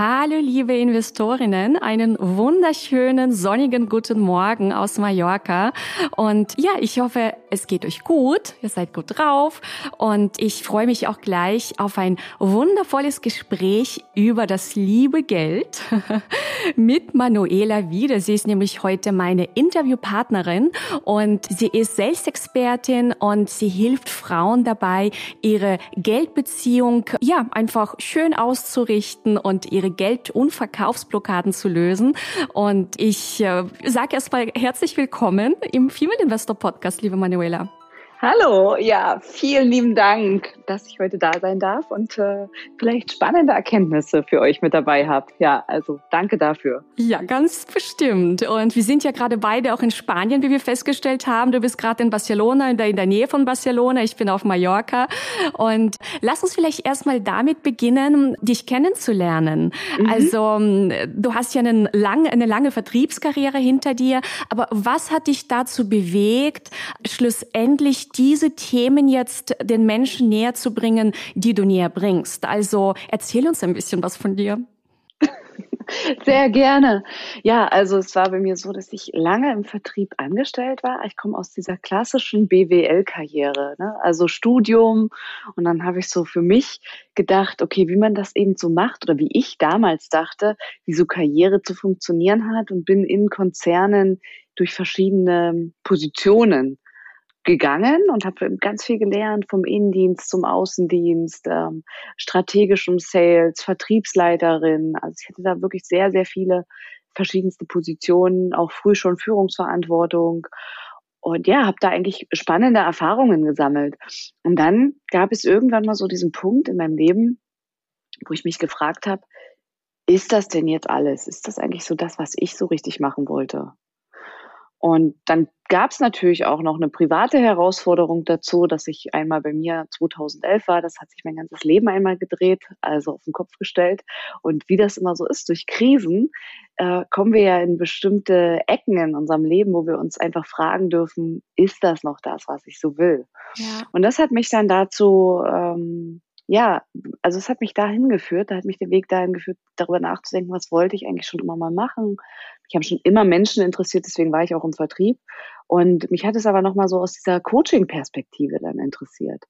Hallo liebe Investorinnen, einen wunderschönen sonnigen guten Morgen aus Mallorca. Und ja, ich hoffe, es geht euch gut, ihr seid gut drauf und ich freue mich auch gleich auf ein wundervolles Gespräch über das liebe Geld mit Manuela wieder. Sie ist nämlich heute meine Interviewpartnerin und sie ist Selbstexpertin und sie hilft Frauen dabei, ihre Geldbeziehung ja einfach schön auszurichten und ihre ihre Geld- und Verkaufsblockaden zu lösen. Und ich äh, sage erstmal herzlich willkommen im Female Investor Podcast, liebe Manuela. Hallo, ja, vielen lieben Dank, dass ich heute da sein darf und äh, vielleicht spannende Erkenntnisse für euch mit dabei habe. Ja, also danke dafür. Ja, ganz bestimmt. Und wir sind ja gerade beide auch in Spanien, wie wir festgestellt haben. Du bist gerade in Barcelona, in der, in der Nähe von Barcelona. Ich bin auf Mallorca. Und lass uns vielleicht erstmal damit beginnen, dich kennenzulernen. Mhm. Also, du hast ja einen lang, eine lange Vertriebskarriere hinter dir. Aber was hat dich dazu bewegt, schlussendlich diese Themen jetzt den Menschen näher zu bringen, die du näher bringst. Also erzähl uns ein bisschen was von dir. Sehr gerne. Ja, also es war bei mir so, dass ich lange im Vertrieb angestellt war. Ich komme aus dieser klassischen BWL-Karriere, ne? also Studium. Und dann habe ich so für mich gedacht, okay, wie man das eben so macht oder wie ich damals dachte, wie so Karriere zu funktionieren hat und bin in Konzernen durch verschiedene Positionen gegangen und habe ganz viel gelernt vom Innendienst zum Außendienst, ähm, strategischem Sales, Vertriebsleiterin. Also ich hatte da wirklich sehr, sehr viele verschiedenste Positionen, auch früh schon Führungsverantwortung. Und ja, habe da eigentlich spannende Erfahrungen gesammelt. Und dann gab es irgendwann mal so diesen Punkt in meinem Leben, wo ich mich gefragt habe, ist das denn jetzt alles? Ist das eigentlich so das, was ich so richtig machen wollte? Und dann gab es natürlich auch noch eine private Herausforderung dazu, dass ich einmal bei mir 2011 war. Das hat sich mein ganzes Leben einmal gedreht, also auf den Kopf gestellt. Und wie das immer so ist, durch Krisen äh, kommen wir ja in bestimmte Ecken in unserem Leben, wo wir uns einfach fragen dürfen, ist das noch das, was ich so will? Ja. Und das hat mich dann dazu ähm, ja, also es hat mich dahin geführt, da hat mich der Weg dahin geführt, darüber nachzudenken, was wollte ich eigentlich schon immer mal machen. Ich habe schon immer Menschen interessiert, deswegen war ich auch im Vertrieb. Und mich hat es aber nochmal so aus dieser Coaching-Perspektive dann interessiert.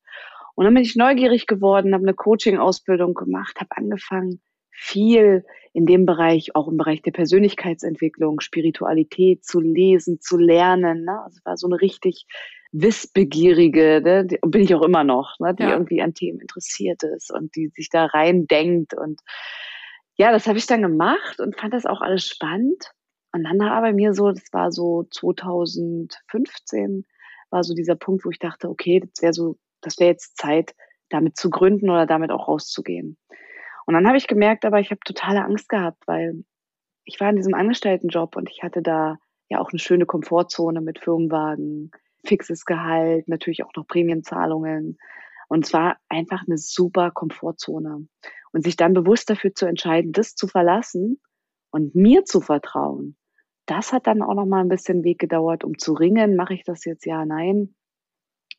Und dann bin ich neugierig geworden, habe eine Coaching-Ausbildung gemacht, habe angefangen, viel in dem Bereich, auch im Bereich der Persönlichkeitsentwicklung, Spiritualität zu lesen, zu lernen. Ne? Also war so eine richtig Wissbegierige, ne? die, bin ich auch immer noch, ne? die ja. irgendwie an Themen interessiert ist und die sich da rein denkt. Und ja, das habe ich dann gemacht und fand das auch alles spannend. Und bei mir so, das war so 2015, war so dieser Punkt, wo ich dachte, okay, das wäre so, das wäre jetzt Zeit, damit zu gründen oder damit auch rauszugehen. Und dann habe ich gemerkt, aber ich habe totale Angst gehabt, weil ich war in diesem Angestelltenjob und ich hatte da ja auch eine schöne Komfortzone mit Firmenwagen, fixes Gehalt, natürlich auch noch Prämienzahlungen. Und es war einfach eine super Komfortzone. Und sich dann bewusst dafür zu entscheiden, das zu verlassen und mir zu vertrauen, das hat dann auch noch mal ein bisschen Weg gedauert, um zu ringen, mache ich das jetzt ja, nein.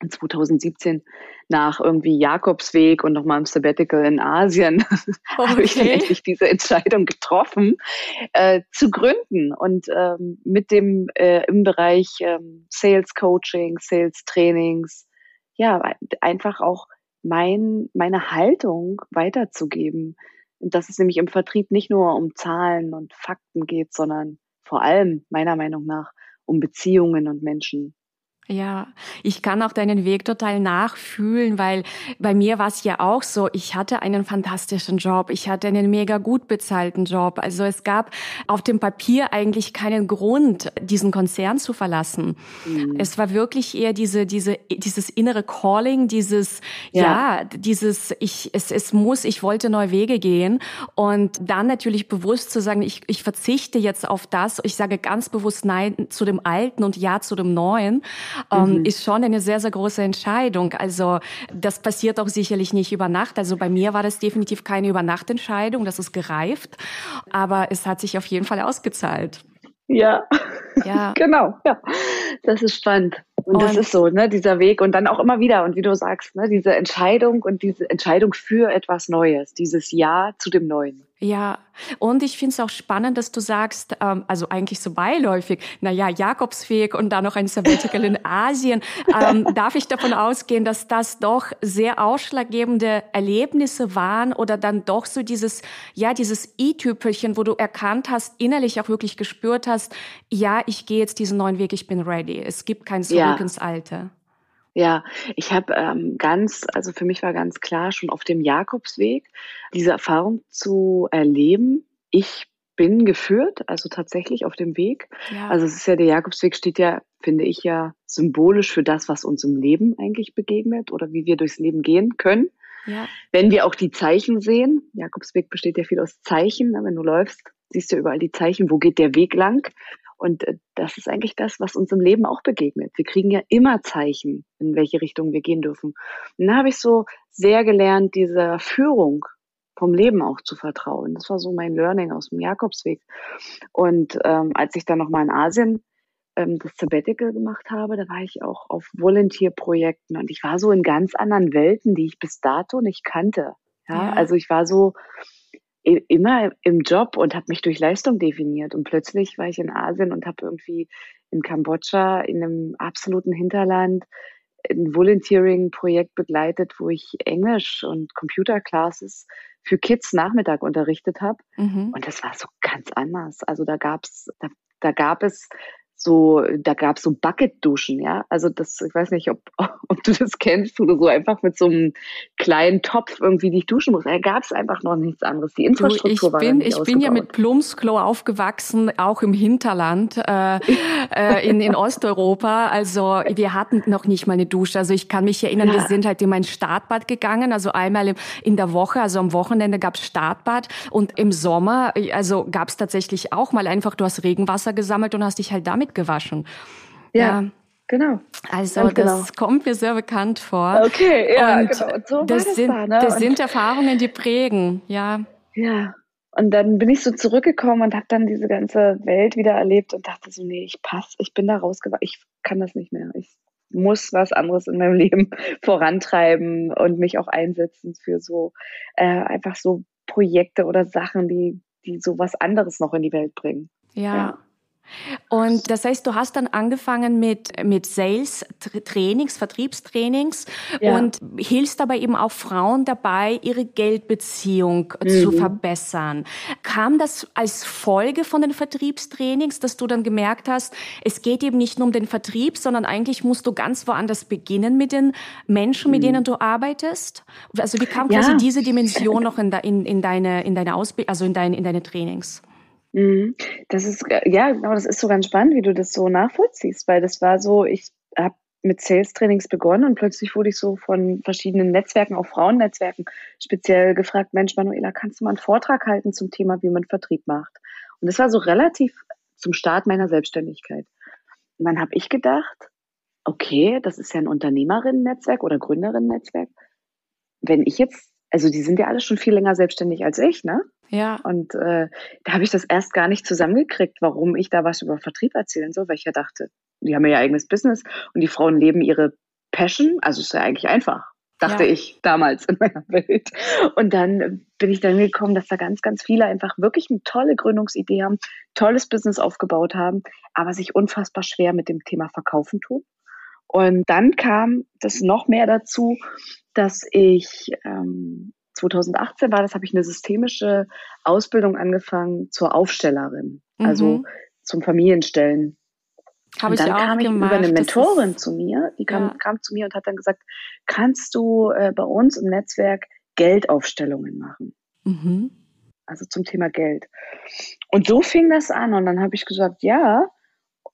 2017 nach irgendwie Jakobsweg und nochmal im Sabbatical in Asien okay. habe ich dann endlich diese Entscheidung getroffen, äh, zu gründen und ähm, mit dem äh, im Bereich ähm, Sales Coaching, Sales Trainings, ja, einfach auch mein, meine Haltung weiterzugeben. Und dass es nämlich im Vertrieb nicht nur um Zahlen und Fakten geht, sondern vor allem meiner Meinung nach um Beziehungen und Menschen. Ja, ich kann auch deinen Weg total nachfühlen, weil bei mir war es ja auch so, ich hatte einen fantastischen Job, ich hatte einen mega gut bezahlten Job. Also es gab auf dem Papier eigentlich keinen Grund, diesen Konzern zu verlassen. Mhm. Es war wirklich eher diese, diese, dieses innere Calling, dieses, ja, ja dieses, ich, es, es muss, ich wollte neue Wege gehen und dann natürlich bewusst zu sagen, ich, ich verzichte jetzt auf das, ich sage ganz bewusst Nein zu dem Alten und Ja zu dem Neuen ähm, mhm. ist schon eine sehr, sehr große Entscheidung. Also das passiert auch sicherlich nicht über Nacht. Also bei mir war das definitiv keine Übernachtentscheidung, das ist gereift, aber es hat sich auf jeden Fall ausgezahlt. Ja, ja. genau, ja. Das ist spannend. Und, und das ist so, ne, dieser Weg und dann auch immer wieder und wie du sagst, ne, diese Entscheidung und diese Entscheidung für etwas Neues, dieses Ja zu dem Neuen. Ja, und ich finde es auch spannend, dass du sagst, ähm, also eigentlich so beiläufig, na ja, Jakobsweg und dann noch ein Sabbatical in Asien. Ähm, darf ich davon ausgehen, dass das doch sehr ausschlaggebende Erlebnisse waren oder dann doch so dieses, ja, dieses i-Tüpelchen, wo du erkannt hast, innerlich auch wirklich gespürt hast, ja, ich gehe jetzt diesen neuen Weg, ich bin ready. Es gibt kein Zurück ja. ins Alte. Ja, ich habe ähm, ganz, also für mich war ganz klar schon auf dem Jakobsweg diese Erfahrung zu erleben. Ich bin geführt, also tatsächlich auf dem Weg. Ja. Also es ist ja der Jakobsweg steht ja, finde ich ja symbolisch für das, was uns im Leben eigentlich begegnet oder wie wir durchs Leben gehen können. Ja. Wenn wir auch die Zeichen sehen, Jakobsweg besteht ja viel aus Zeichen. Ne? Wenn du läufst, siehst du überall die Zeichen, wo geht der Weg lang. Und äh, das ist eigentlich das, was uns im Leben auch begegnet. Wir kriegen ja immer Zeichen, in welche Richtung wir gehen dürfen. Und da habe ich so sehr gelernt, dieser Führung vom Leben auch zu vertrauen. Das war so mein Learning aus dem Jakobsweg. Und ähm, als ich dann nochmal in Asien ähm, das Sabbatical gemacht habe, da war ich auch auf Volunteer-Projekten und ich war so in ganz anderen Welten, die ich bis dato nicht kannte. Ja, ja. also ich war so immer im Job und habe mich durch Leistung definiert. Und plötzlich war ich in Asien und habe irgendwie in Kambodscha in einem absoluten Hinterland ein Volunteering-Projekt begleitet, wo ich Englisch und Computerclasses für Kids Nachmittag unterrichtet habe. Mhm. Und das war so ganz anders. Also da gab's, da, da gab es so, da gab es so Bucket-Duschen, ja. Also das, ich weiß nicht, ob, ob du das kennst, wo du so einfach mit so einem kleinen Topf irgendwie dich duschen musst. Da gab es einfach noch nichts anderes. Die Infrastruktur du, ich bin, Ich bin ja mit Plumpsklo aufgewachsen, auch im Hinterland äh, äh, in, in Osteuropa. Also wir hatten noch nicht mal eine Dusche. Also ich kann mich erinnern, ja. wir sind halt in mein Startbad gegangen, also einmal in der Woche, also am Wochenende gab es Startbad und im Sommer, also gab es tatsächlich auch mal einfach, du hast Regenwasser gesammelt und hast dich halt damit gewaschen. ja. ja. Genau. Also Ganz das genau. kommt mir sehr bekannt vor. Okay, ja, und genau. Und so das, das, sind, da, ne? das sind Erfahrungen, die prägen, ja. Ja. Und dann bin ich so zurückgekommen und habe dann diese ganze Welt wieder erlebt und dachte so, nee, ich passe, ich bin da rausgewachsen, ich kann das nicht mehr. Ich muss was anderes in meinem Leben vorantreiben und mich auch einsetzen für so äh, einfach so Projekte oder Sachen, die, die so was anderes noch in die Welt bringen. ja. ja. Und das heißt, du hast dann angefangen mit, mit Sales-Trainings, Vertriebstrainings ja. und hilfst dabei eben auch Frauen dabei, ihre Geldbeziehung mhm. zu verbessern. Kam das als Folge von den Vertriebstrainings, dass du dann gemerkt hast, es geht eben nicht nur um den Vertrieb, sondern eigentlich musst du ganz woanders beginnen mit den Menschen, mit mhm. denen du arbeitest? Also wie kam ja. quasi diese Dimension noch in, in, in deine, in deine Ausbildung, also in deine, in deine Trainings? Mhm. Das ist, ja, genau, das ist so ganz spannend, wie du das so nachvollziehst, weil das war so, ich habe mit Sales-Trainings begonnen und plötzlich wurde ich so von verschiedenen Netzwerken, auch Frauennetzwerken, speziell gefragt, Mensch, Manuela, kannst du mal einen Vortrag halten zum Thema, wie man Vertrieb macht? Und das war so relativ zum Start meiner Selbstständigkeit. Und dann habe ich gedacht, okay, das ist ja ein Unternehmerinnen-Netzwerk oder Gründerinnen-Netzwerk. Wenn ich jetzt, also die sind ja alle schon viel länger selbstständig als ich, ne? Ja. Und äh, da habe ich das erst gar nicht zusammengekriegt, warum ich da was über Vertrieb erzählen soll, weil ich ja dachte, die haben ja ihr eigenes Business und die Frauen leben ihre Passion, also ist ja eigentlich einfach, dachte ja. ich damals in meiner Welt. Und dann bin ich dann gekommen, dass da ganz, ganz viele einfach wirklich eine tolle Gründungsidee haben, tolles Business aufgebaut haben, aber sich unfassbar schwer mit dem Thema Verkaufen tun. Und dann kam das noch mehr dazu, dass ich ähm, 2018 war das, habe ich eine systemische Ausbildung angefangen zur Aufstellerin, also mhm. also zum Familienstellen. Habe ich dann auch kam ich gemacht. über eine Mentorin zu mir, die kam, ja. kam zu mir und hat dann gesagt, kannst du äh, bei uns im Netzwerk Geldaufstellungen machen? Mhm. Also zum Thema Geld. Und so fing das an und dann habe ich gesagt, ja.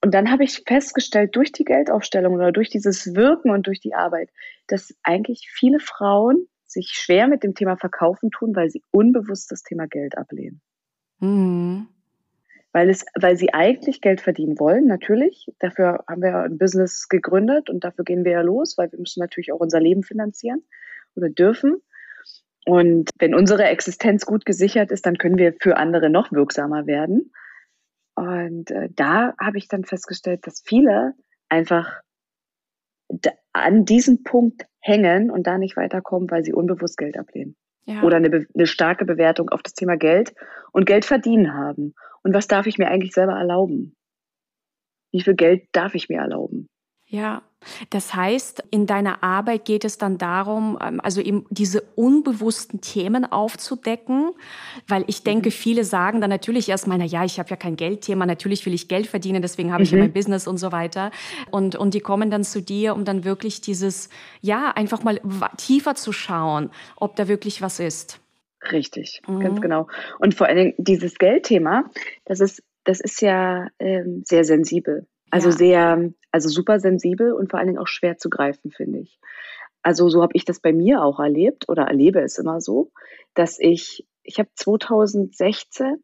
Und dann habe ich festgestellt, durch die Geldaufstellung oder durch dieses Wirken und durch die Arbeit, dass eigentlich viele Frauen sich schwer mit dem Thema Verkaufen tun, weil sie unbewusst das Thema Geld ablehnen. Mhm. weil es, weil sie eigentlich Geld verdienen wollen, natürlich. Dafür haben wir ein Business gegründet und dafür gehen wir ja los, weil wir müssen natürlich auch unser Leben finanzieren oder dürfen. Und wenn unsere Existenz gut gesichert ist, dann können wir für andere noch wirksamer werden. Und äh, da habe ich dann festgestellt, dass viele einfach an diesem Punkt hängen und da nicht weiterkommen, weil sie unbewusst Geld ablehnen. Ja. Oder eine, eine starke Bewertung auf das Thema Geld und Geld verdienen haben. Und was darf ich mir eigentlich selber erlauben? Wie viel Geld darf ich mir erlauben? Ja, das heißt, in deiner Arbeit geht es dann darum, ähm, also eben diese unbewussten Themen aufzudecken, weil ich denke, mhm. viele sagen dann natürlich erstmal, na ja, ich habe ja kein Geldthema, natürlich will ich Geld verdienen, deswegen habe ich mhm. ja mein Business und so weiter. Und, und die kommen dann zu dir, um dann wirklich dieses, ja, einfach mal tiefer zu schauen, ob da wirklich was ist. Richtig, mhm. ganz genau. Und vor allen Dingen dieses Geldthema, das ist, das ist ja ähm, sehr sensibel. Also ja. sehr, also super sensibel und vor allen Dingen auch schwer zu greifen, finde ich. Also so habe ich das bei mir auch erlebt oder erlebe es immer so, dass ich, ich habe 2016,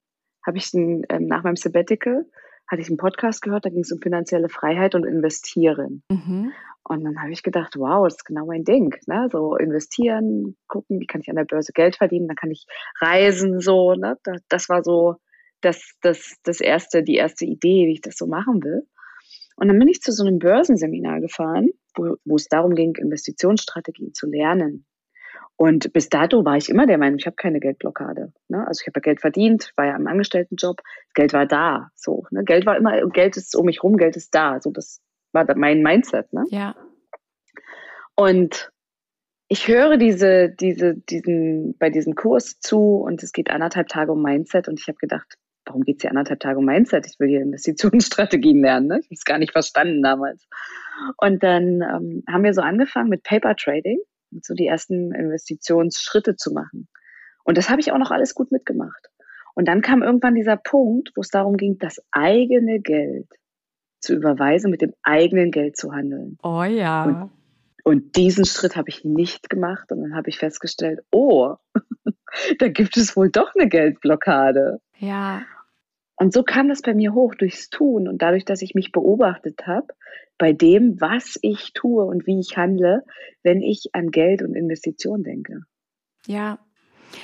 habe ich einen, ähm, nach meinem Sabbatical, hatte ich einen Podcast gehört, da ging es um finanzielle Freiheit und Investieren. Mhm. Und dann habe ich gedacht, wow, das ist genau mein Ding. Ne? So investieren, gucken, wie kann ich an der Börse Geld verdienen, dann kann ich reisen, so. Ne? Das war so das, das, das erste, die erste Idee, wie ich das so machen will. Und dann bin ich zu so einem Börsenseminar gefahren, wo, wo es darum ging, Investitionsstrategien zu lernen. Und bis dato war ich immer der Meinung, ich habe keine Geldblockade. Ne? Also ich habe ja Geld verdient, war ja im Angestelltenjob, Geld war da. So, ne? Geld war immer, Geld ist um mich rum, Geld ist da. So, das war mein Mindset. Ne? Ja. Und ich höre diese, diese, diesen, bei diesem Kurs zu und es geht anderthalb Tage um Mindset und ich habe gedacht, warum geht es hier anderthalb Tage um Mindset? Ich will hier Investitionsstrategien lernen. Ne? Ich habe es gar nicht verstanden damals. Und dann ähm, haben wir so angefangen mit Paper Trading, so die ersten Investitionsschritte zu machen. Und das habe ich auch noch alles gut mitgemacht. Und dann kam irgendwann dieser Punkt, wo es darum ging, das eigene Geld zu überweisen, mit dem eigenen Geld zu handeln. Oh ja. Und, und diesen Schritt habe ich nicht gemacht. Und dann habe ich festgestellt, oh, da gibt es wohl doch eine Geldblockade. Ja. Und so kam das bei mir hoch durchs Tun und dadurch, dass ich mich beobachtet habe, bei dem, was ich tue und wie ich handle, wenn ich an Geld und Investitionen denke. Ja,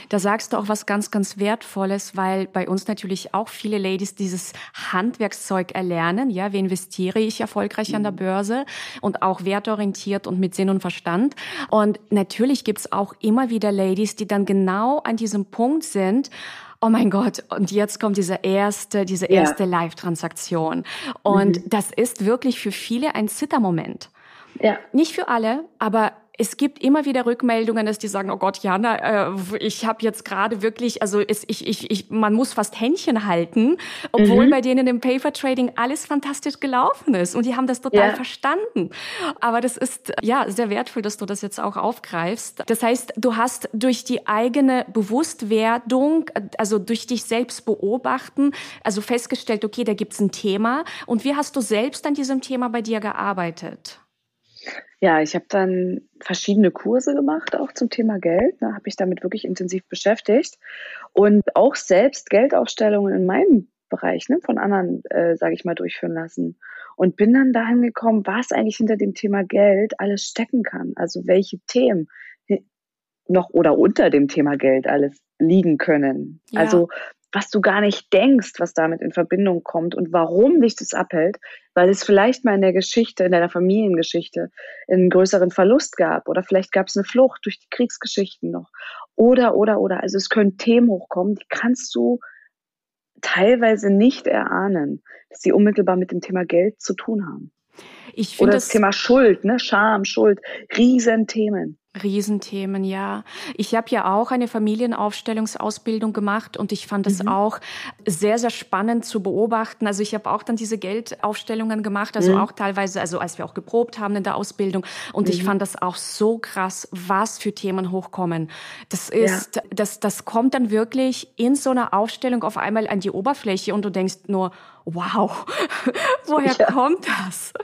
da sagst du auch was ganz, ganz Wertvolles, weil bei uns natürlich auch viele Ladies dieses Handwerkszeug erlernen. Ja, wie investiere ich erfolgreich an der mhm. Börse und auch wertorientiert und mit Sinn und Verstand. Und natürlich gibt's auch immer wieder Ladies, die dann genau an diesem Punkt sind, oh mein Gott, und jetzt kommt diese erste, diese erste ja. Live-Transaktion. Und mhm. das ist wirklich für viele ein Zittermoment. Ja. Nicht für alle, aber es gibt immer wieder Rückmeldungen, dass die sagen, oh Gott, Jana, äh, ich habe jetzt gerade wirklich, also es, ich, ich, ich, man muss fast Händchen halten, obwohl mhm. bei denen im Paper Trading alles fantastisch gelaufen ist und die haben das total ja. verstanden. Aber das ist ja sehr wertvoll, dass du das jetzt auch aufgreifst. Das heißt, du hast durch die eigene Bewusstwerdung, also durch dich selbst beobachten, also festgestellt, okay, da gibt's ein Thema. Und wie hast du selbst an diesem Thema bei dir gearbeitet? Ja, ich habe dann verschiedene Kurse gemacht, auch zum Thema Geld. Da ne, habe ich damit wirklich intensiv beschäftigt und auch selbst Geldaufstellungen in meinem Bereich ne, von anderen, äh, sage ich mal, durchführen lassen. Und bin dann dahin gekommen, was eigentlich hinter dem Thema Geld alles stecken kann. Also welche Themen noch oder unter dem Thema Geld alles liegen können. Ja. Also was du gar nicht denkst, was damit in Verbindung kommt und warum dich das abhält, weil es vielleicht mal in der Geschichte, in deiner Familiengeschichte einen größeren Verlust gab oder vielleicht gab es eine Flucht durch die Kriegsgeschichten noch oder, oder, oder. Also es können Themen hochkommen, die kannst du teilweise nicht erahnen, dass sie unmittelbar mit dem Thema Geld zu tun haben. Ich Oder das, das Thema Schuld, ne? Scham, Schuld, Riesenthemen. Riesenthemen, ja. Ich habe ja auch eine Familienaufstellungsausbildung gemacht und ich fand es mhm. auch sehr, sehr spannend zu beobachten. Also ich habe auch dann diese Geldaufstellungen gemacht, also mhm. auch teilweise, also als wir auch geprobt haben in der Ausbildung. Und mhm. ich fand das auch so krass, was für Themen hochkommen. Das ist, ja. das, das kommt dann wirklich in so einer Aufstellung auf einmal an die Oberfläche und du denkst nur, wow, woher ja. kommt das?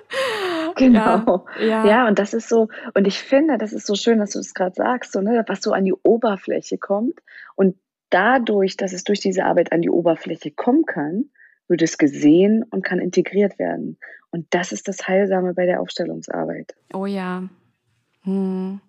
Genau. Ja, ja. ja, und das ist so, und ich finde, das ist so schön, dass du es das gerade sagst, so, ne, was so an die Oberfläche kommt. Und dadurch, dass es durch diese Arbeit an die Oberfläche kommen kann, wird es gesehen und kann integriert werden. Und das ist das Heilsame bei der Aufstellungsarbeit. Oh ja. Hm.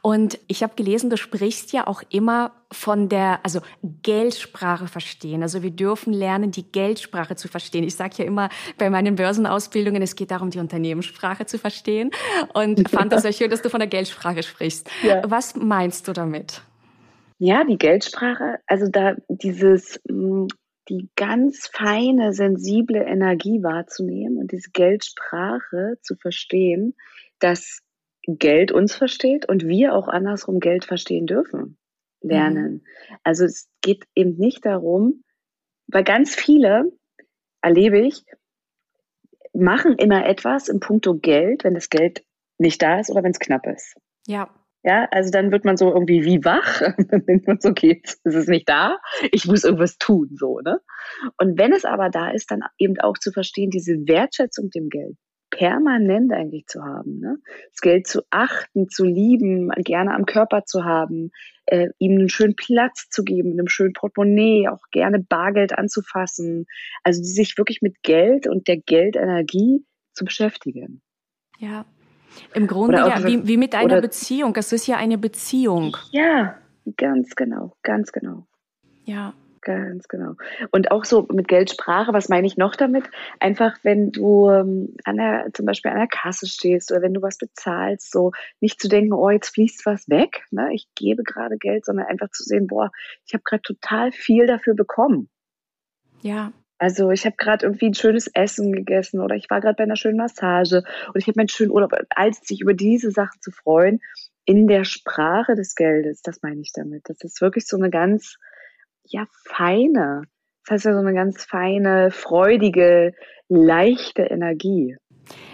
Und ich habe gelesen, du sprichst ja auch immer von der, also Geldsprache verstehen. Also wir dürfen lernen, die Geldsprache zu verstehen. Ich sage ja immer bei meinen Börsenausbildungen, es geht darum, die Unternehmenssprache zu verstehen. Und fand das sehr schön, dass du von der Geldsprache sprichst. Ja. Was meinst du damit? Ja, die Geldsprache, also da dieses, hm, die ganz feine, sensible Energie wahrzunehmen und diese Geldsprache zu verstehen, dass Geld uns versteht und wir auch andersrum Geld verstehen dürfen, lernen. Mhm. Also es geht eben nicht darum, weil ganz viele, erlebe ich, machen immer etwas im Punkto Geld, wenn das Geld nicht da ist oder wenn es knapp ist. Ja. Ja, also dann wird man so irgendwie wie wach. dann denkt man so, okay, jetzt ist es nicht da. Ich muss irgendwas tun, so, ne? Und wenn es aber da ist, dann eben auch zu verstehen, diese Wertschätzung dem Geld permanent eigentlich zu haben. Ne? Das Geld zu achten, zu lieben, gerne am Körper zu haben, äh, ihm einen schönen Platz zu geben, einem schönen Portemonnaie, auch gerne Bargeld anzufassen. Also sich wirklich mit Geld und der Geldenergie zu beschäftigen. Ja. Im Grunde ja, wie, wie mit einer Beziehung. Es ist ja eine Beziehung. Ja, ganz genau, ganz genau. Ja. Ganz genau. Und auch so mit Geldsprache, was meine ich noch damit? Einfach, wenn du ähm, an der, zum Beispiel an der Kasse stehst oder wenn du was bezahlst, so nicht zu denken, oh, jetzt fließt was weg, ne? ich gebe gerade Geld, sondern einfach zu sehen, boah, ich habe gerade total viel dafür bekommen. Ja. Also ich habe gerade irgendwie ein schönes Essen gegessen oder ich war gerade bei einer schönen Massage oder ich habe meinen schönen Urlaub, als sich über diese Sachen zu freuen, in der Sprache des Geldes, das meine ich damit. Das ist wirklich so eine ganz ja, feine. Das heißt ja so eine ganz feine, freudige, leichte Energie.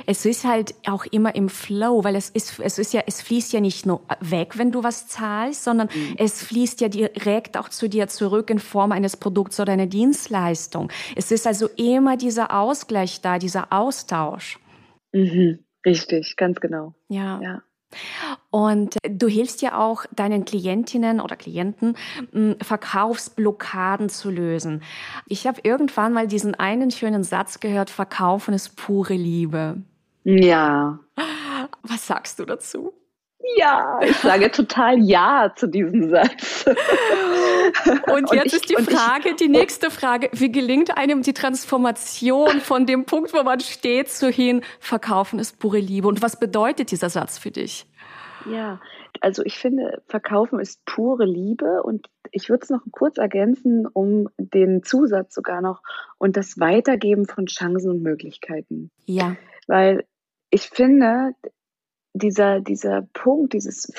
Es ist halt auch immer im Flow, weil es ist, es ist ja, es fließt ja nicht nur weg, wenn du was zahlst, sondern mhm. es fließt ja direkt auch zu dir zurück in Form eines Produkts oder einer Dienstleistung. Es ist also immer dieser Ausgleich da, dieser Austausch. Mhm. Richtig, ganz genau. Ja. ja. Und du hilfst ja auch deinen Klientinnen oder Klienten, Verkaufsblockaden zu lösen. Ich habe irgendwann mal diesen einen schönen Satz gehört, Verkaufen ist pure Liebe. Ja. Was sagst du dazu? Ja, ich sage total Ja zu diesem Satz. Und jetzt und ich, ist die Frage, ich, die nächste Frage, wie gelingt einem die Transformation von dem Punkt, wo man steht, zu hin, verkaufen ist pure Liebe? Und was bedeutet dieser Satz für dich? Ja, also ich finde, verkaufen ist pure Liebe und ich würde es noch kurz ergänzen um den Zusatz sogar noch und das Weitergeben von Chancen und Möglichkeiten. Ja. Weil ich finde, dieser, dieser Punkt, dieses,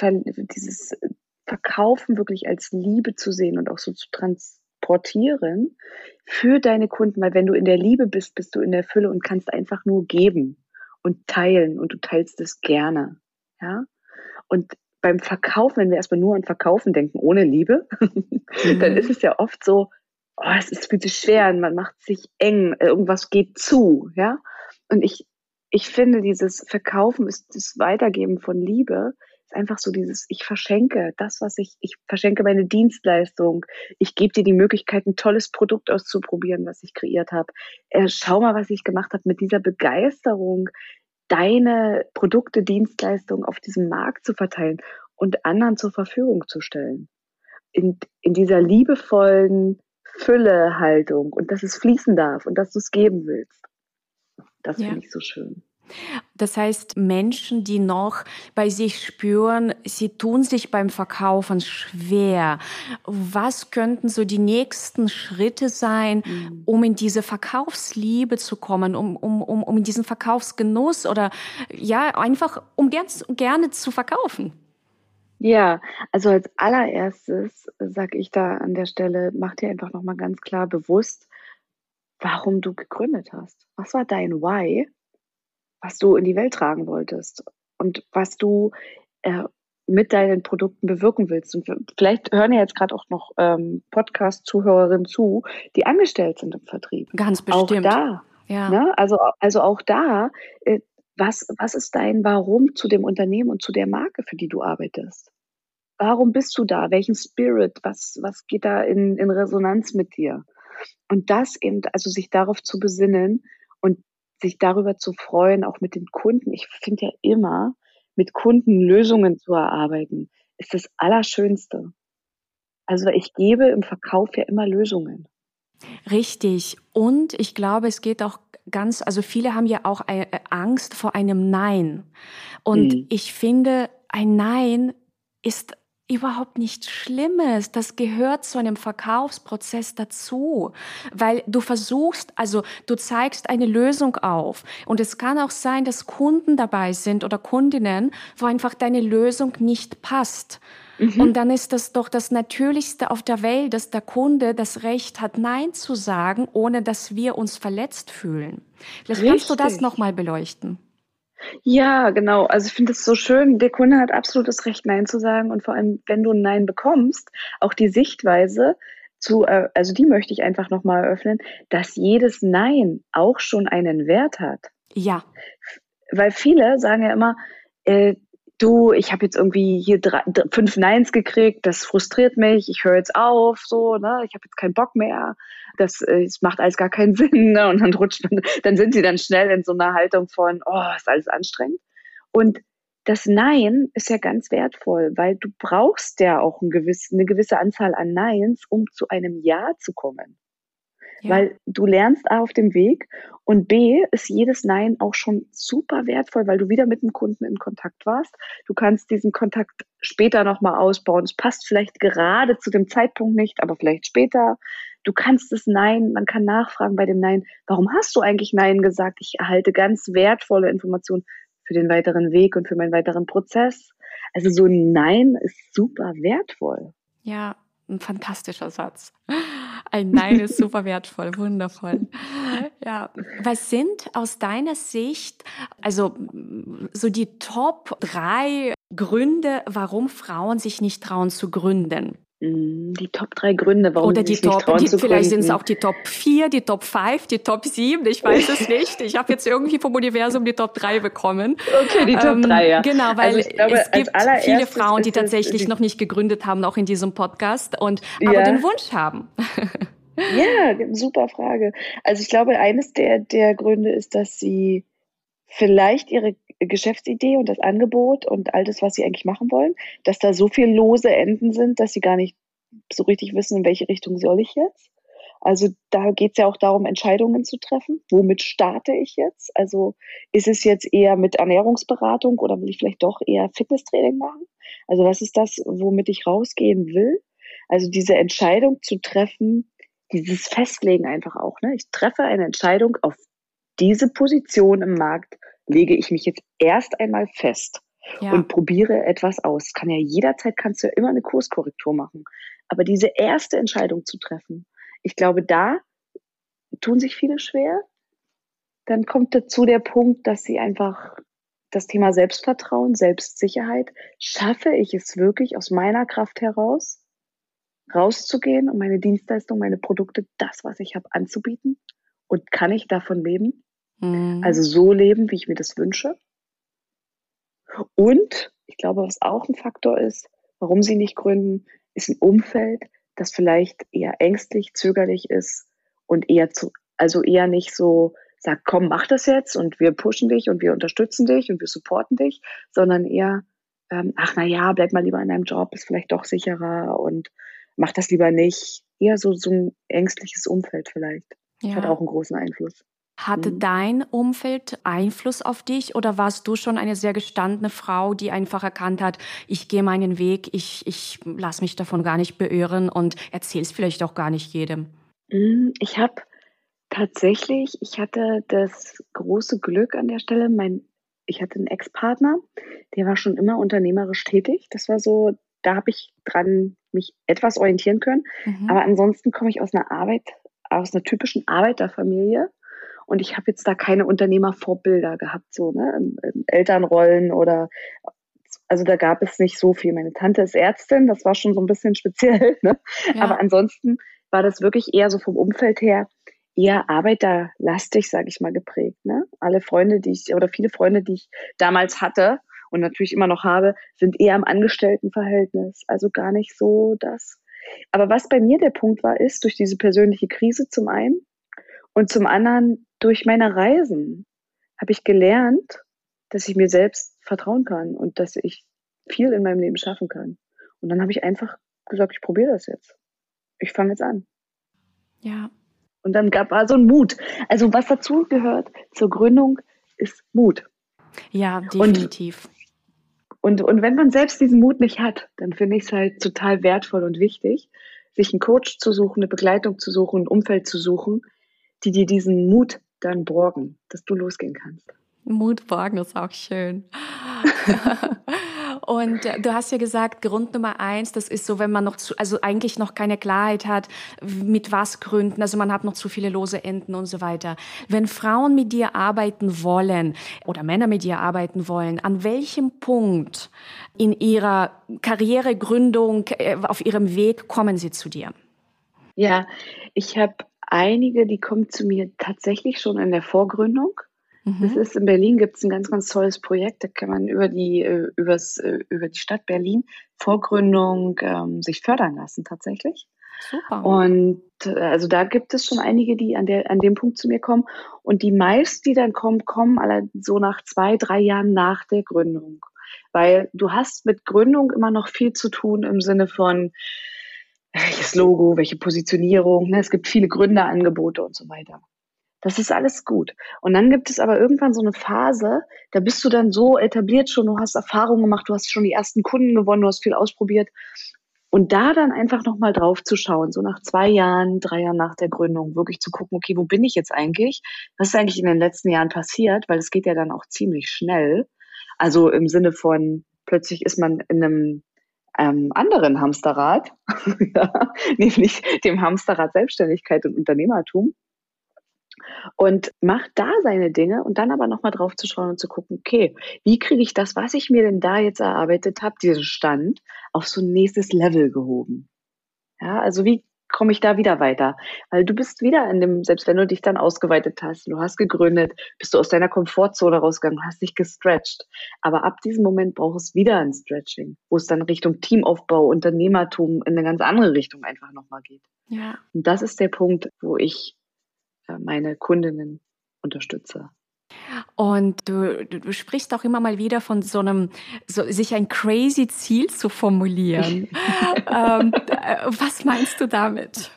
dieses Verkaufen wirklich als Liebe zu sehen und auch so zu transportieren für deine Kunden, weil wenn du in der Liebe bist, bist du in der Fülle und kannst einfach nur geben und teilen und du teilst es gerne. Ja? Und beim Verkaufen, wenn wir erstmal nur an Verkaufen denken, ohne Liebe, mhm. dann ist es ja oft so, oh, es ist, fühlt sich schwer man macht sich eng, irgendwas geht zu, ja. Und ich ich finde, dieses Verkaufen ist das Weitergeben von Liebe, ist einfach so dieses, ich verschenke das, was ich, ich verschenke meine Dienstleistung. Ich gebe dir die Möglichkeit, ein tolles Produkt auszuprobieren, was ich kreiert habe. Äh, schau mal, was ich gemacht habe mit dieser Begeisterung, deine Produkte, Dienstleistungen auf diesem Markt zu verteilen und anderen zur Verfügung zu stellen. In, in dieser liebevollen Fülle-Haltung und dass es fließen darf und dass du es geben willst. Das ja. finde ich so schön. Das heißt, Menschen, die noch bei sich spüren, sie tun sich beim Verkaufen schwer. Was könnten so die nächsten Schritte sein, mhm. um in diese Verkaufsliebe zu kommen, um, um, um, um in diesen Verkaufsgenuss oder ja, einfach um gern, gerne zu verkaufen? Ja, also als allererstes sage ich da an der Stelle, mach dir einfach nochmal ganz klar bewusst, warum du gegründet hast. Was war dein Why, was du in die Welt tragen wolltest und was du äh, mit deinen Produkten bewirken willst. Und vielleicht hören ja jetzt gerade auch noch ähm, Podcast-Zuhörerinnen zu, die angestellt sind im Vertrieb. Ganz bestimmt. Auch da. Ja. Ne? Also, also auch da, äh, was, was ist dein Warum zu dem Unternehmen und zu der Marke, für die du arbeitest? Warum bist du da? Welchen Spirit? Was, was geht da in, in Resonanz mit dir? Und das eben, also sich darauf zu besinnen und sich darüber zu freuen, auch mit den Kunden. Ich finde ja immer, mit Kunden Lösungen zu erarbeiten, ist das Allerschönste. Also ich gebe im Verkauf ja immer Lösungen. Richtig. Und ich glaube, es geht auch ganz, also viele haben ja auch äh, Angst vor einem Nein. Und mhm. ich finde, ein Nein ist überhaupt nichts Schlimmes. Das gehört zu einem Verkaufsprozess dazu, weil du versuchst, also du zeigst eine Lösung auf. Und es kann auch sein, dass Kunden dabei sind oder Kundinnen, wo einfach deine Lösung nicht passt. Mhm. Und dann ist das doch das Natürlichste auf der Welt, dass der Kunde das Recht hat, Nein zu sagen, ohne dass wir uns verletzt fühlen. Vielleicht Richtig. kannst du das nochmal beleuchten. Ja, genau. Also ich finde es so schön. Der Kunde hat absolutes Recht, Nein zu sagen. Und vor allem, wenn du ein Nein bekommst, auch die Sichtweise zu, äh, also die möchte ich einfach nochmal eröffnen, dass jedes Nein auch schon einen Wert hat. Ja. Weil viele sagen ja immer, äh, du, ich habe jetzt irgendwie hier drei, fünf Neins gekriegt, das frustriert mich, ich höre jetzt auf, so, ne, ich habe jetzt keinen Bock mehr, das, äh, das macht alles gar keinen Sinn, ne, und dann rutscht man, dann sind sie dann schnell in so einer Haltung von, oh, ist alles anstrengend. Und das Nein ist ja ganz wertvoll, weil du brauchst ja auch ein gewiss, eine gewisse Anzahl an Neins, um zu einem Ja zu kommen. Ja. Weil du lernst A auf dem Weg und B ist jedes Nein auch schon super wertvoll, weil du wieder mit dem Kunden in Kontakt warst. Du kannst diesen Kontakt später nochmal ausbauen. Es passt vielleicht gerade zu dem Zeitpunkt nicht, aber vielleicht später. Du kannst es Nein, man kann nachfragen bei dem Nein, warum hast du eigentlich Nein gesagt? Ich erhalte ganz wertvolle Informationen für den weiteren Weg und für meinen weiteren Prozess. Also so ein Nein ist super wertvoll. Ja, ein fantastischer Satz. Ein Nein ist super wertvoll, wundervoll. Ja, was sind aus deiner Sicht, also so die Top drei Gründe, warum Frauen sich nicht trauen zu gründen? Mm, die Top drei Gründe, warum Oder die Top, die, vielleicht sind es auch die Top 4, die Top 5, die Top 7, ich weiß es nicht. Ich habe jetzt irgendwie vom Universum die Top 3 bekommen. Okay, die Top 3, ähm, ja. Genau, weil also glaube, es gibt viele Frauen, die tatsächlich noch nicht gegründet haben, auch in diesem Podcast, und aber ja. den Wunsch haben. ja, super Frage. Also ich glaube, eines der, der Gründe ist, dass sie vielleicht ihre Geschäftsidee und das Angebot und all das, was sie eigentlich machen wollen, dass da so viel lose Enden sind, dass sie gar nicht so richtig wissen, in welche Richtung soll ich jetzt. Also da geht es ja auch darum, Entscheidungen zu treffen. Womit starte ich jetzt? Also ist es jetzt eher mit Ernährungsberatung oder will ich vielleicht doch eher Fitnesstraining machen? Also was ist das, womit ich rausgehen will? Also diese Entscheidung zu treffen, dieses Festlegen einfach auch. Ne? Ich treffe eine Entscheidung auf diese Position im Markt lege ich mich jetzt erst einmal fest ja. und probiere etwas aus. Kann ja jederzeit, kannst du ja immer eine Kurskorrektur machen. Aber diese erste Entscheidung zu treffen, ich glaube, da tun sich viele schwer. Dann kommt dazu der Punkt, dass sie einfach das Thema Selbstvertrauen, Selbstsicherheit, schaffe ich es wirklich aus meiner Kraft heraus, rauszugehen und meine Dienstleistung, meine Produkte, das, was ich habe, anzubieten? Und kann ich davon leben? Mhm. Also so leben, wie ich mir das wünsche. Und ich glaube, was auch ein Faktor ist, warum sie nicht gründen, ist ein Umfeld, das vielleicht eher ängstlich, zögerlich ist und eher zu, also eher nicht so sagt, komm, mach das jetzt und wir pushen dich und wir unterstützen dich und wir supporten dich, sondern eher, ähm, ach na ja, bleib mal lieber in deinem Job, ist vielleicht doch sicherer und mach das lieber nicht. Eher so, so ein ängstliches Umfeld vielleicht. Ja. Hat auch einen großen Einfluss. Hatte mhm. dein Umfeld Einfluss auf dich oder warst du schon eine sehr gestandene Frau, die einfach erkannt hat, ich gehe meinen Weg, ich, ich lasse mich davon gar nicht beirren und erzähle es vielleicht auch gar nicht jedem? Mhm, ich habe tatsächlich, ich hatte das große Glück an der Stelle, mein, ich hatte einen Ex-Partner, der war schon immer unternehmerisch tätig. Das war so, da habe ich dran mich etwas orientieren können. Mhm. Aber ansonsten komme ich aus einer Arbeit, aus einer typischen Arbeiterfamilie und ich habe jetzt da keine Unternehmervorbilder gehabt, so, ne? Elternrollen oder also da gab es nicht so viel. Meine Tante ist Ärztin, das war schon so ein bisschen speziell, ne? Ja. Aber ansonsten war das wirklich eher so vom Umfeld her eher arbeiterlastig, sage ich mal, geprägt. Ne? Alle Freunde, die ich oder viele Freunde, die ich damals hatte und natürlich immer noch habe, sind eher im Angestelltenverhältnis. Also gar nicht so das. Aber was bei mir der Punkt war, ist durch diese persönliche Krise zum einen und zum anderen durch meine Reisen habe ich gelernt, dass ich mir selbst vertrauen kann und dass ich viel in meinem Leben schaffen kann. Und dann habe ich einfach gesagt, ich probiere das jetzt. Ich fange jetzt an. Ja. Und dann gab es so ein Mut. Also was dazu gehört zur Gründung ist Mut. Ja, definitiv. Und, und, und wenn man selbst diesen Mut nicht hat, dann finde ich es halt total wertvoll und wichtig, sich einen Coach zu suchen, eine Begleitung zu suchen, ein Umfeld zu suchen, die dir diesen Mut dann borgen, dass du losgehen kannst. Mut borgen ist auch schön. Und äh, du hast ja gesagt, Grund Nummer eins, das ist so, wenn man noch zu, also eigentlich noch keine Klarheit hat, mit was gründen, also man hat noch zu viele lose Enden und so weiter. Wenn Frauen mit dir arbeiten wollen oder Männer mit dir arbeiten wollen, an welchem Punkt in ihrer Karrieregründung, äh, auf ihrem Weg kommen sie zu dir? Ja, ich habe einige, die kommen zu mir tatsächlich schon in der Vorgründung. Mhm. Das ist in Berlin gibt es ein ganz, ganz tolles Projekt. Da kann man über die, äh, übers, äh, über die Stadt Berlin Vorgründung ähm, sich fördern lassen tatsächlich. Super. Und äh, also da gibt es schon einige, die an, der, an dem Punkt zu mir kommen. Und die meisten, die dann kommen, kommen alle so nach zwei, drei Jahren nach der Gründung. Weil du hast mit Gründung immer noch viel zu tun im Sinne von, welches Logo, welche Positionierung. Ne? Es gibt viele Gründerangebote und so weiter. Das ist alles gut. Und dann gibt es aber irgendwann so eine Phase, da bist du dann so etabliert schon, du hast Erfahrungen gemacht, du hast schon die ersten Kunden gewonnen, du hast viel ausprobiert. Und da dann einfach nochmal drauf zu schauen, so nach zwei Jahren, drei Jahren nach der Gründung, wirklich zu gucken, okay, wo bin ich jetzt eigentlich? Was ist eigentlich in den letzten Jahren passiert? Weil es geht ja dann auch ziemlich schnell. Also im Sinne von, plötzlich ist man in einem ähm, anderen Hamsterrad, nämlich dem Hamsterrad Selbstständigkeit und Unternehmertum und macht da seine Dinge und dann aber nochmal drauf zu schauen und zu gucken, okay, wie kriege ich das, was ich mir denn da jetzt erarbeitet habe, diesen Stand, auf so ein nächstes Level gehoben? Ja, also wie komme ich da wieder weiter? Weil du bist wieder in dem, selbst wenn du dich dann ausgeweitet hast, du hast gegründet, bist du aus deiner Komfortzone rausgegangen, hast dich gestretched. Aber ab diesem Moment braucht es wieder ein Stretching, wo es dann Richtung Teamaufbau, Unternehmertum in eine ganz andere Richtung einfach nochmal geht. Ja. Und das ist der Punkt, wo ich äh, meine Kundinnen unterstütze. Und du, du, du, sprichst auch immer mal wieder von so einem, so, sich ein crazy Ziel zu formulieren. ähm, äh, was meinst du damit?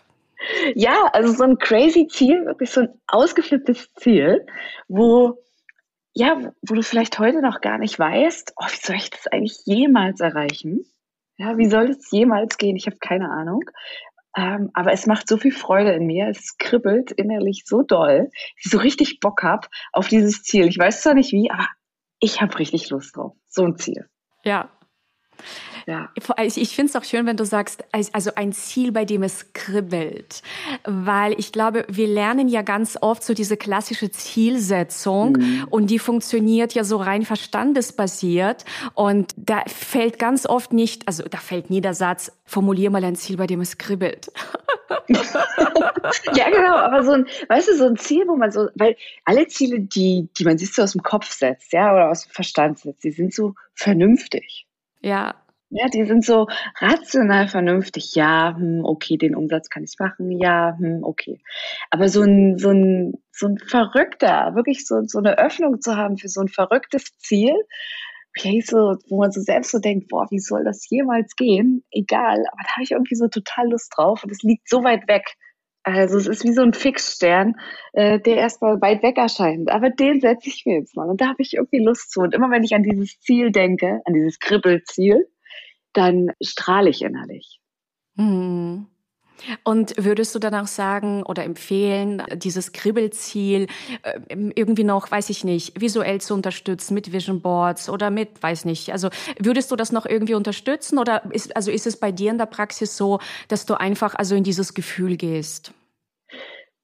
Ja, also so ein crazy Ziel, wirklich so ein ausgeflipptes Ziel, wo, ja, wo du vielleicht heute noch gar nicht weißt, oh, wie soll ich das eigentlich jemals erreichen? Ja, wie soll es jemals gehen? Ich habe keine Ahnung. Ähm, aber es macht so viel Freude in mir. Es kribbelt innerlich so doll, dass ich so richtig Bock habe auf dieses Ziel. Ich weiß zwar nicht wie, aber ich habe richtig Lust drauf. So ein Ziel. Ja, ja. Ich finde es auch schön, wenn du sagst, also ein Ziel, bei dem es kribbelt. Weil ich glaube, wir lernen ja ganz oft so diese klassische Zielsetzung mhm. und die funktioniert ja so rein verstandesbasiert. Und da fällt ganz oft nicht, also da fällt nie der Satz, formulier mal ein Ziel, bei dem es kribbelt. ja, genau, aber so ein, weißt du, so ein Ziel, wo man so, weil alle Ziele, die, die man sich so aus dem Kopf setzt, ja, oder aus dem Verstand setzt, die sind so vernünftig. Ja. Ja, die sind so rational vernünftig. Ja, hm, okay, den Umsatz kann ich machen. Ja, hm, okay. Aber so ein, so ein, so ein verrückter, wirklich so, so eine Öffnung zu haben für so ein verrücktes Ziel, okay, so, wo man so selbst so denkt, boah, wie soll das jemals gehen? Egal, aber da habe ich irgendwie so total Lust drauf und es liegt so weit weg. Also es ist wie so ein Fixstern, äh, der erstmal weit weg erscheint. Aber den setze ich mir jetzt mal. Und da habe ich irgendwie Lust zu. Und immer wenn ich an dieses Ziel denke, an dieses Kribbelziel, dann strahle ich innerlich. Mhm. Und würdest du dann auch sagen oder empfehlen, dieses Kribbelziel äh, irgendwie noch, weiß ich nicht, visuell zu unterstützen mit Vision Boards oder mit, weiß nicht. Also würdest du das noch irgendwie unterstützen oder ist, also ist es bei dir in der Praxis so, dass du einfach also in dieses Gefühl gehst?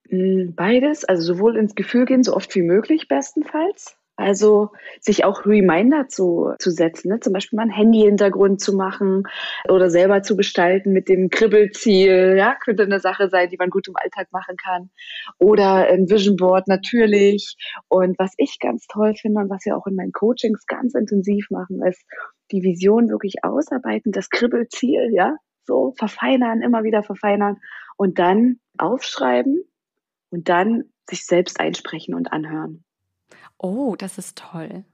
Hm, beides, also sowohl ins Gefühl gehen, so oft wie möglich bestenfalls, also sich auch Reminder zu, zu setzen, ne? zum Beispiel mal einen Handy-Hintergrund zu machen oder selber zu gestalten mit dem Kribbelziel, ja, könnte eine Sache sein, die man gut im Alltag machen kann. Oder ein Vision Board natürlich. Und was ich ganz toll finde und was wir auch in meinen Coachings ganz intensiv machen, ist die Vision wirklich ausarbeiten, das Kribbelziel, ja, so verfeinern, immer wieder verfeinern und dann aufschreiben und dann sich selbst einsprechen und anhören. Oh, das ist toll.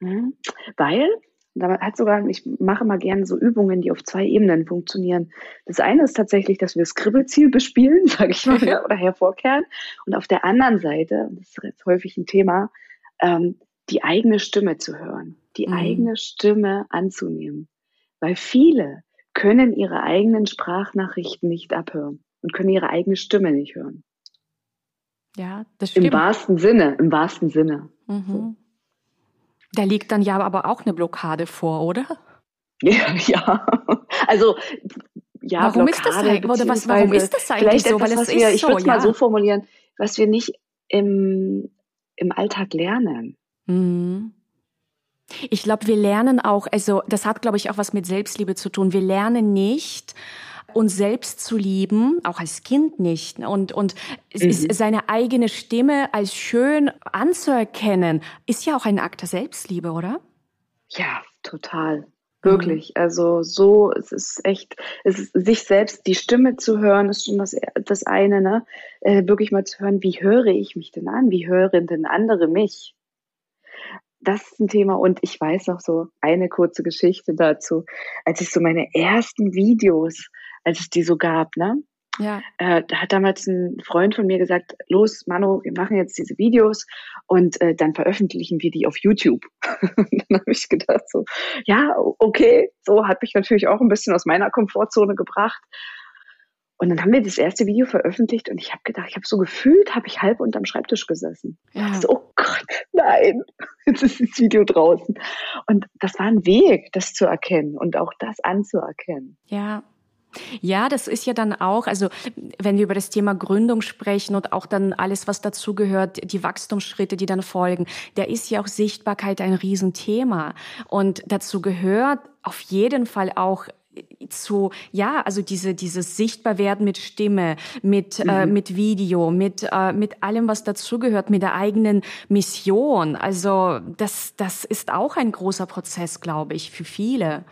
Mhm. Weil, da hat sogar, ich mache mal gerne so Übungen, die auf zwei Ebenen funktionieren. Das eine ist tatsächlich, dass wir Skribbelziel bespielen, sage ich mal, oder hervorkehren. Und auf der anderen Seite, das ist jetzt häufig ein Thema, ähm, die eigene Stimme zu hören, die mhm. eigene Stimme anzunehmen. Weil viele können ihre eigenen Sprachnachrichten nicht abhören und können ihre eigene Stimme nicht hören. Ja, das stimmt. Im wahrsten Sinne, im wahrsten Sinne. Mhm. So. Da liegt dann ja aber auch eine Blockade vor, oder? Ja, ja. also ja, warum ist das eigentlich? Oder was, warum ist das eigentlich so? Etwas, Weil es ist wir, ich würde es ja. mal so formulieren, was wir nicht im, im Alltag lernen. Mhm. Ich glaube, wir lernen auch, also das hat, glaube ich, auch was mit Selbstliebe zu tun. Wir lernen nicht, uns selbst zu lieben, auch als Kind nicht. Und, und mhm. seine eigene Stimme als schön anzuerkennen, ist ja auch ein Akt der Selbstliebe, oder? Ja, total. Wirklich. Mhm. Also so, es ist echt, es ist, sich selbst die Stimme zu hören, ist schon das, das eine, ne? Äh, wirklich mal zu hören, wie höre ich mich denn an? Wie hören denn andere mich? das ist ein Thema und ich weiß noch so eine kurze Geschichte dazu, als ich so meine ersten Videos, als es die so gab, ne? Ja. Äh, da hat damals ein Freund von mir gesagt, los, Manu, wir machen jetzt diese Videos und äh, dann veröffentlichen wir die auf YouTube. dann habe ich gedacht so, ja, okay, so hat mich natürlich auch ein bisschen aus meiner Komfortzone gebracht. Und dann haben wir das erste Video veröffentlicht und ich habe gedacht, ich habe so gefühlt, habe ich halb unterm Schreibtisch gesessen. Ja. So, oh Gott, nein, jetzt ist das Video draußen. Und das war ein Weg, das zu erkennen und auch das anzuerkennen. Ja, ja, das ist ja dann auch, also wenn wir über das Thema Gründung sprechen und auch dann alles, was dazugehört, die Wachstumsschritte, die dann folgen, da ist ja auch Sichtbarkeit ein Riesenthema. Und dazu gehört auf jeden Fall auch zu, ja, also diese, dieses Sichtbarwerden mit Stimme, mit, äh, mhm. äh, mit Video, mit, äh, mit allem, was dazugehört, mit der eigenen Mission. Also das, das ist auch ein großer Prozess, glaube ich, für viele.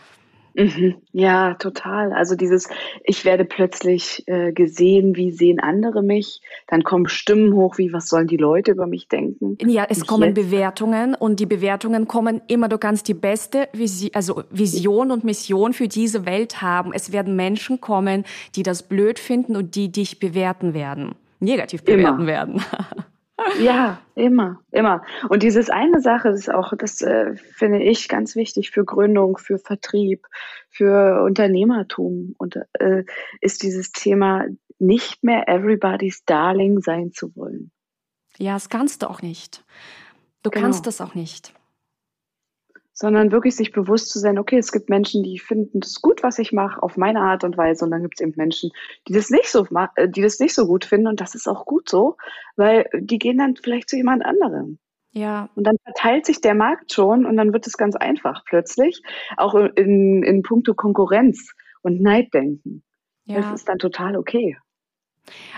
Mhm. Ja, total. Also dieses, ich werde plötzlich äh, gesehen, wie sehen andere mich? Dann kommen Stimmen hoch, wie was sollen die Leute über mich denken? Ja, es und kommen jetzt? Bewertungen und die Bewertungen kommen immer, du kannst die beste Vision, also Vision und Mission für diese Welt haben. Es werden Menschen kommen, die das blöd finden und die dich bewerten werden, negativ bewerten immer. werden. Ja, immer, immer. Und dieses eine Sache ist auch, das äh, finde ich ganz wichtig für Gründung, für Vertrieb, für Unternehmertum und äh, ist dieses Thema nicht mehr everybody's darling sein zu wollen. Ja, das kannst du auch nicht. Du genau. kannst das auch nicht sondern wirklich sich bewusst zu sein, okay, es gibt Menschen, die finden das gut, was ich mache, auf meine Art und Weise, und dann gibt es eben Menschen, die das nicht so äh, die das nicht so gut finden, und das ist auch gut so, weil die gehen dann vielleicht zu jemand anderem. Ja. Und dann verteilt sich der Markt schon und dann wird es ganz einfach plötzlich, auch in, in puncto Konkurrenz und Neiddenken. Ja. Das ist dann total okay.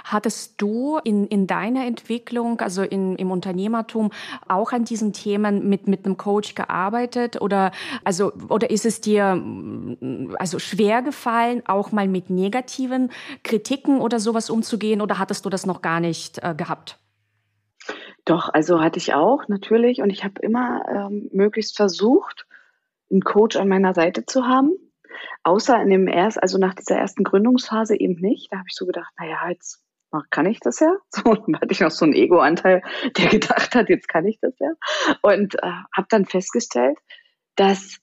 Hattest du in, in deiner Entwicklung, also in, im Unternehmertum, auch an diesen Themen mit, mit einem Coach gearbeitet? Oder, also, oder ist es dir mm, also schwer gefallen, auch mal mit negativen Kritiken oder sowas umzugehen? Oder hattest du das noch gar nicht äh, gehabt? Doch, also hatte ich auch natürlich. Und ich habe immer ähm, möglichst versucht, einen Coach an meiner Seite zu haben Außer in dem erst, also nach dieser ersten Gründungsphase eben nicht. Da habe ich so gedacht, naja, jetzt kann ich das ja. So, dann hatte ich noch so einen Ego-Anteil, der gedacht hat, jetzt kann ich das ja. Und äh, habe dann festgestellt, dass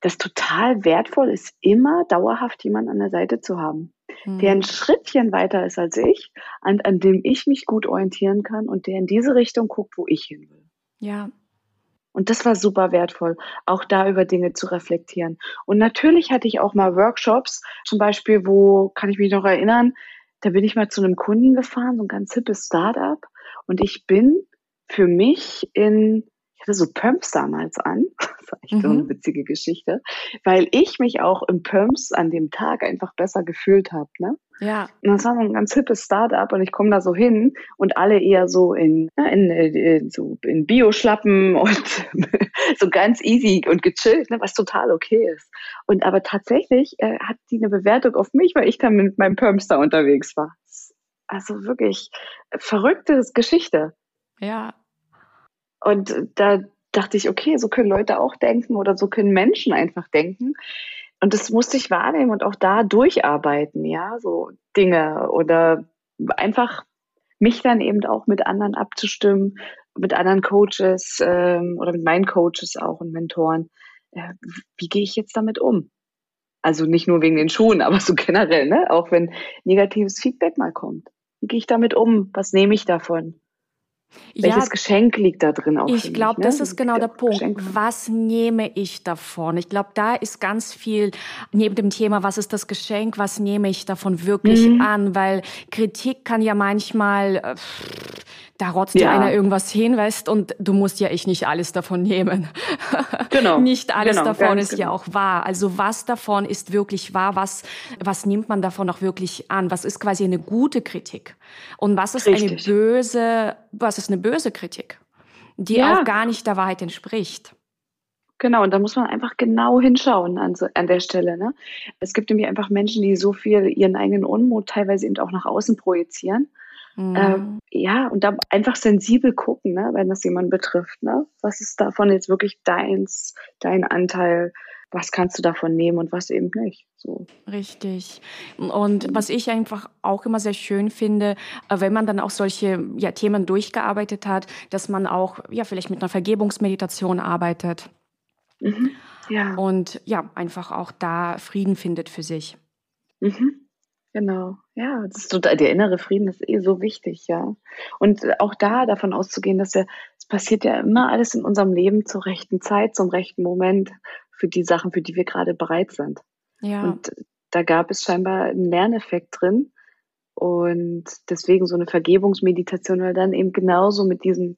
das total wertvoll ist, immer dauerhaft jemanden an der Seite zu haben, mhm. der ein Schrittchen weiter ist als ich, an, an dem ich mich gut orientieren kann und der in diese Richtung guckt, wo ich hin will. Ja, und das war super wertvoll, auch da über Dinge zu reflektieren. Und natürlich hatte ich auch mal Workshops, zum Beispiel, wo, kann ich mich noch erinnern, da bin ich mal zu einem Kunden gefahren, so ein ganz hippes Startup. Und ich bin für mich in, ich hatte so Pumps damals an. Das war echt mhm. so eine mhm. witzige Geschichte, weil ich mich auch im Pumps an dem Tag einfach besser gefühlt habe. Ne? Ja. Und das war so ein ganz hippes Start-up und ich komme da so hin und alle eher so in, in, in, so in Bio-Schlappen und so ganz easy und gechillt, ne, was total okay ist. Und aber tatsächlich äh, hat die eine Bewertung auf mich, weil ich dann mit meinem Pumps da unterwegs war. Also wirklich verrückte Geschichte. Ja. Und da dachte ich, okay, so können Leute auch denken oder so können Menschen einfach denken. Und das musste ich wahrnehmen und auch da durcharbeiten, ja, so Dinge oder einfach mich dann eben auch mit anderen abzustimmen, mit anderen Coaches ähm, oder mit meinen Coaches auch und Mentoren. Äh, wie gehe ich jetzt damit um? Also nicht nur wegen den Schuhen, aber so generell, ne? Auch wenn negatives Feedback mal kommt. Wie gehe ich damit um? Was nehme ich davon? Welches ja, Geschenk liegt da drin auch? Ich glaube, ne? das ist genau der Punkt. Geschenk. Was nehme ich davon? Ich glaube, da ist ganz viel neben dem Thema, was ist das Geschenk, was nehme ich davon wirklich mhm. an? Weil Kritik kann ja manchmal äh, da rotzt ja. dir einer irgendwas hin, weißt, und du musst ja echt nicht alles davon nehmen. Genau. nicht alles genau, davon ist genau. ja auch wahr. Also was davon ist wirklich wahr? Was, was nimmt man davon auch wirklich an? Was ist quasi eine gute Kritik? Und was ist Richtig. eine böse, was ist eine böse Kritik? Die ja. auch gar nicht der Wahrheit entspricht. Genau, und da muss man einfach genau hinschauen an, so, an der Stelle. Ne? Es gibt nämlich einfach Menschen, die so viel ihren eigenen Unmut teilweise eben auch nach außen projizieren Mhm. Ähm, ja, und da einfach sensibel gucken, ne, wenn das jemanden betrifft. Ne? Was ist davon jetzt wirklich deins, dein Anteil? Was kannst du davon nehmen und was eben nicht? So. Richtig. Und was ich einfach auch immer sehr schön finde, äh, wenn man dann auch solche ja, Themen durchgearbeitet hat, dass man auch ja vielleicht mit einer Vergebungsmeditation arbeitet. Mhm. Ja. Und ja, einfach auch da Frieden findet für sich. Mhm. Genau, ja, das ist total, der innere Frieden ist eh so wichtig, ja. Und auch da davon auszugehen, dass ja, es passiert ja immer alles in unserem Leben zur rechten Zeit, zum rechten Moment für die Sachen, für die wir gerade bereit sind. Ja. Und da gab es scheinbar einen Lerneffekt drin. Und deswegen so eine Vergebungsmeditation, weil dann eben genauso mit diesen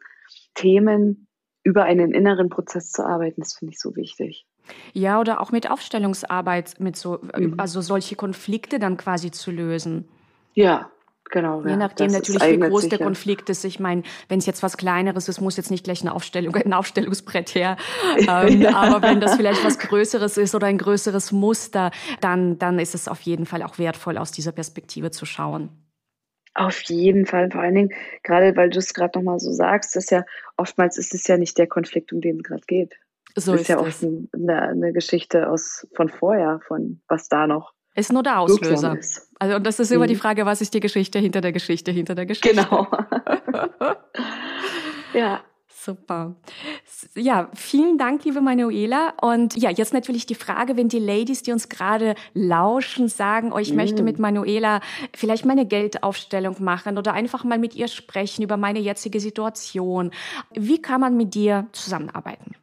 Themen über einen inneren Prozess zu arbeiten, das finde ich so wichtig. Ja, oder auch mit Aufstellungsarbeit, mit so, mhm. also solche Konflikte dann quasi zu lösen. Ja, Genau, Je ja, nachdem natürlich, wie groß der Konflikt ist. Ich meine, wenn es jetzt was Kleineres ist, muss jetzt nicht gleich eine Aufstellung, ein Aufstellungsbrett her. ähm, ja. Aber wenn das vielleicht was Größeres ist oder ein größeres Muster, dann, dann ist es auf jeden Fall auch wertvoll, aus dieser Perspektive zu schauen. Auf jeden Fall, vor allen Dingen, gerade weil du es gerade nochmal so sagst, dass ja oftmals ist es ja nicht der Konflikt, um den es gerade geht. So ist, ist ja oft eine, eine, Geschichte aus von vorher, von was da noch. Ist nur der Auslöser. Also und das ist immer mhm. die Frage, was ist die Geschichte hinter der Geschichte hinter der Geschichte? Genau. ja. Super. Ja, vielen Dank, liebe Manuela. Und ja, jetzt natürlich die Frage, wenn die Ladies, die uns gerade lauschen, sagen, oh, ich mm. möchte mit Manuela vielleicht meine Geldaufstellung machen oder einfach mal mit ihr sprechen über meine jetzige Situation. Wie kann man mit dir zusammenarbeiten?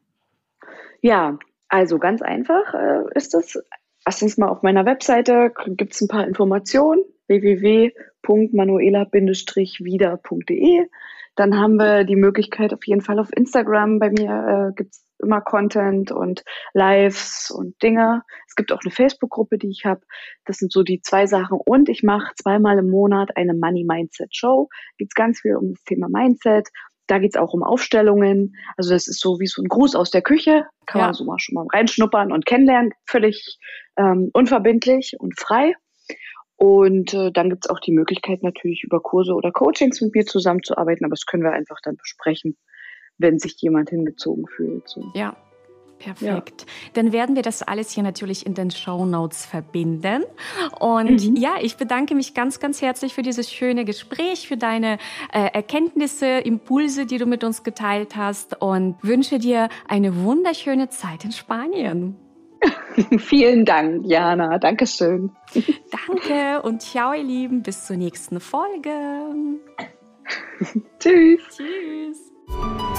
Ja, also ganz einfach äh, ist es. Erstens mal auf meiner Webseite gibt es ein paar Informationen www.manuela-wieder.de. Dann haben wir die Möglichkeit auf jeden Fall auf Instagram. Bei mir äh, gibt es immer Content und Lives und Dinge. Es gibt auch eine Facebook-Gruppe, die ich habe. Das sind so die zwei Sachen. Und ich mache zweimal im Monat eine Money Mindset Show. Geht ganz viel um das Thema Mindset, da geht's auch um Aufstellungen. Also das ist so wie so ein Gruß aus der Küche. Kann ja. man so mal schon mal reinschnuppern und kennenlernen. Völlig ähm, unverbindlich und frei. Und äh, dann gibt's auch die Möglichkeit natürlich über Kurse oder Coachings mit mir zusammenzuarbeiten. Aber das können wir einfach dann besprechen, wenn sich jemand hingezogen fühlt. So. Ja, Perfekt. Ja. Dann werden wir das alles hier natürlich in den Show Notes verbinden. Und mhm. ja, ich bedanke mich ganz, ganz herzlich für dieses schöne Gespräch, für deine äh, Erkenntnisse, Impulse, die du mit uns geteilt hast und wünsche dir eine wunderschöne Zeit in Spanien. Vielen Dank, Jana. Dankeschön. Danke und ciao, ihr Lieben. Bis zur nächsten Folge. Tschüss. Tschüss.